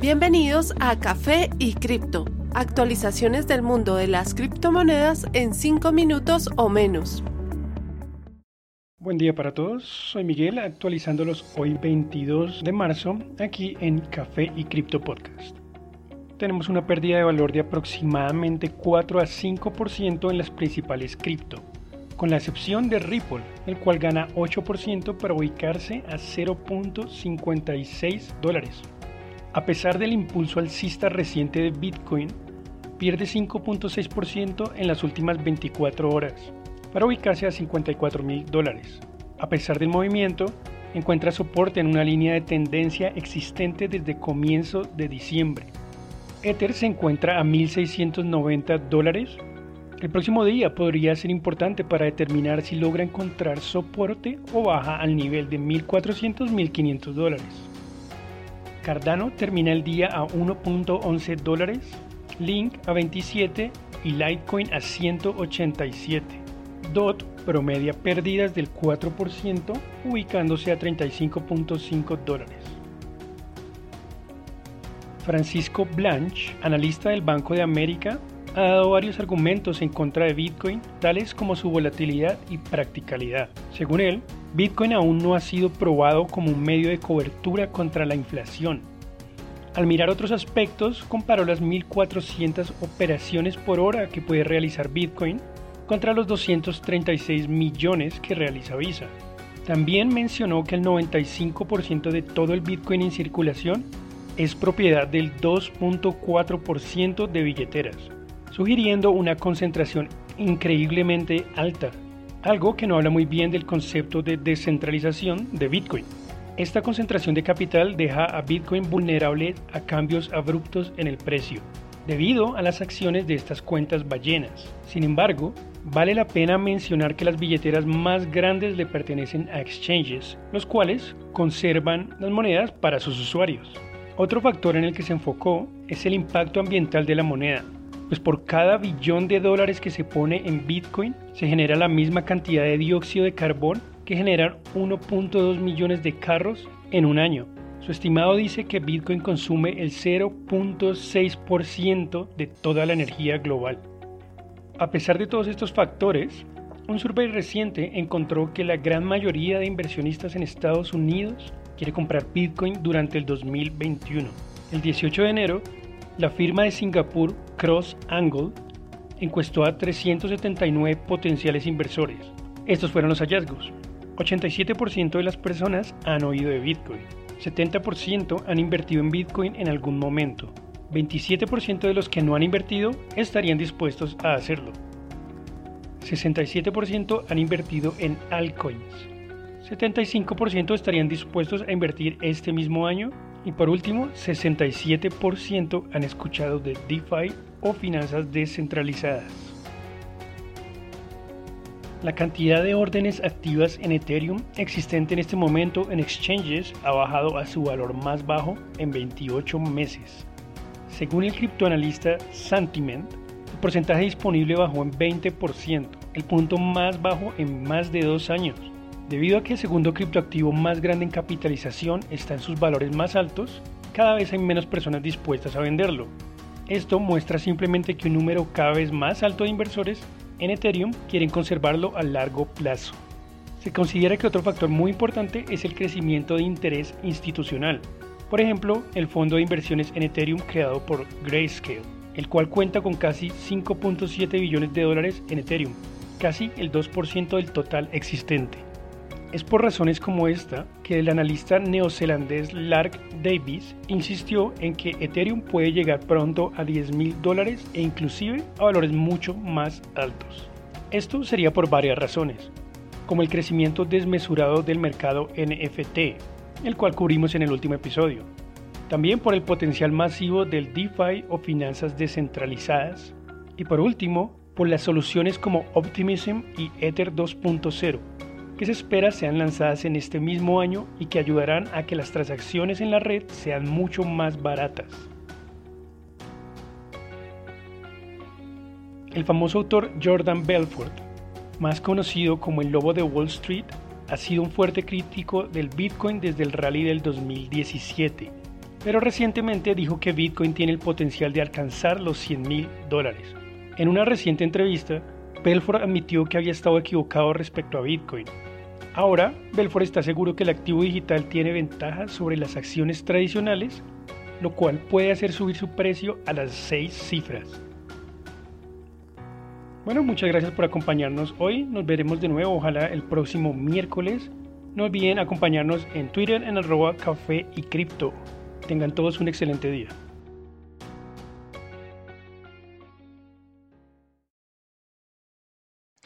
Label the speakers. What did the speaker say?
Speaker 1: Bienvenidos a Café y Cripto, actualizaciones del mundo de las criptomonedas en 5 minutos o menos.
Speaker 2: Buen día para todos, soy Miguel actualizándolos hoy 22 de marzo aquí en Café y Cripto Podcast. Tenemos una pérdida de valor de aproximadamente 4 a 5% en las principales cripto, con la excepción de Ripple, el cual gana 8% para ubicarse a 0.56 dólares. A pesar del impulso alcista reciente de Bitcoin, pierde 5.6% en las últimas 24 horas, para ubicarse a 54 mil dólares. A pesar del movimiento, encuentra soporte en una línea de tendencia existente desde comienzo de diciembre. Ether se encuentra a 1.690 dólares. El próximo día podría ser importante para determinar si logra encontrar soporte o baja al nivel de 1.400-1.500 dólares. Cardano termina el día a 1.11 dólares, Link a 27 y Litecoin a 187. DOT promedia pérdidas del 4%, ubicándose a 35.5 dólares. Francisco Blanche, analista del Banco de América, ha dado varios argumentos en contra de Bitcoin, tales como su volatilidad y practicalidad. Según él, Bitcoin aún no ha sido probado como un medio de cobertura contra la inflación. Al mirar otros aspectos, comparó las 1.400 operaciones por hora que puede realizar Bitcoin contra los 236 millones que realiza Visa. También mencionó que el 95% de todo el Bitcoin en circulación es propiedad del 2.4% de billeteras, sugiriendo una concentración increíblemente alta algo que no habla muy bien del concepto de descentralización de Bitcoin. Esta concentración de capital deja a Bitcoin vulnerable a cambios abruptos en el precio, debido a las acciones de estas cuentas ballenas. Sin embargo, vale la pena mencionar que las billeteras más grandes le pertenecen a exchanges, los cuales conservan las monedas para sus usuarios. Otro factor en el que se enfocó es el impacto ambiental de la moneda, pues por cada billón de dólares que se pone en Bitcoin se genera la misma cantidad de dióxido de carbón que generan 1.2 millones de carros en un año. Su estimado dice que Bitcoin consume el 0.6% de toda la energía global. A pesar de todos estos factores, un survey reciente encontró que la gran mayoría de inversionistas en Estados Unidos quiere comprar Bitcoin durante el 2021. El 18 de enero, la firma de Singapur Cross Angle encuestó a 379 potenciales inversores. Estos fueron los hallazgos. 87% de las personas han oído de Bitcoin. 70% han invertido en Bitcoin en algún momento. 27% de los que no han invertido estarían dispuestos a hacerlo. 67% han invertido en altcoins. 75% estarían dispuestos a invertir este mismo año y por último, 67% han escuchado de DeFi o finanzas descentralizadas. La cantidad de órdenes activas en Ethereum existente en este momento en exchanges ha bajado a su valor más bajo en 28 meses. Según el criptoanalista Santiment, el porcentaje disponible bajó en 20%, el punto más bajo en más de dos años. Debido a que el segundo criptoactivo más grande en capitalización está en sus valores más altos, cada vez hay menos personas dispuestas a venderlo. Esto muestra simplemente que un número cada vez más alto de inversores en Ethereum quieren conservarlo a largo plazo. Se considera que otro factor muy importante es el crecimiento de interés institucional. Por ejemplo, el fondo de inversiones en Ethereum creado por Grayscale, el cual cuenta con casi 5.7 billones de dólares en Ethereum, casi el 2% del total existente. Es por razones como esta que el analista neozelandés Lark Davis insistió en que Ethereum puede llegar pronto a 10 mil dólares e inclusive a valores mucho más altos. Esto sería por varias razones, como el crecimiento desmesurado del mercado NFT, el cual cubrimos en el último episodio. También por el potencial masivo del DeFi o finanzas descentralizadas. Y por último, por las soluciones como Optimism y Ether 2.0 que se espera sean lanzadas en este mismo año y que ayudarán a que las transacciones en la red sean mucho más baratas. El famoso autor Jordan Belfort, más conocido como el Lobo de Wall Street, ha sido un fuerte crítico del Bitcoin desde el rally del 2017. pero recientemente dijo que Bitcoin tiene el potencial de alcanzar los 100 mil dólares. En una reciente entrevista, Belfort admitió que había estado equivocado respecto a Bitcoin. Ahora, Belfort está seguro que el activo digital tiene ventajas sobre las acciones tradicionales, lo cual puede hacer subir su precio a las seis cifras. Bueno, muchas gracias por acompañarnos hoy. Nos veremos de nuevo, ojalá el próximo miércoles. No olviden acompañarnos en Twitter en arroba café y cripto. Tengan todos un excelente día.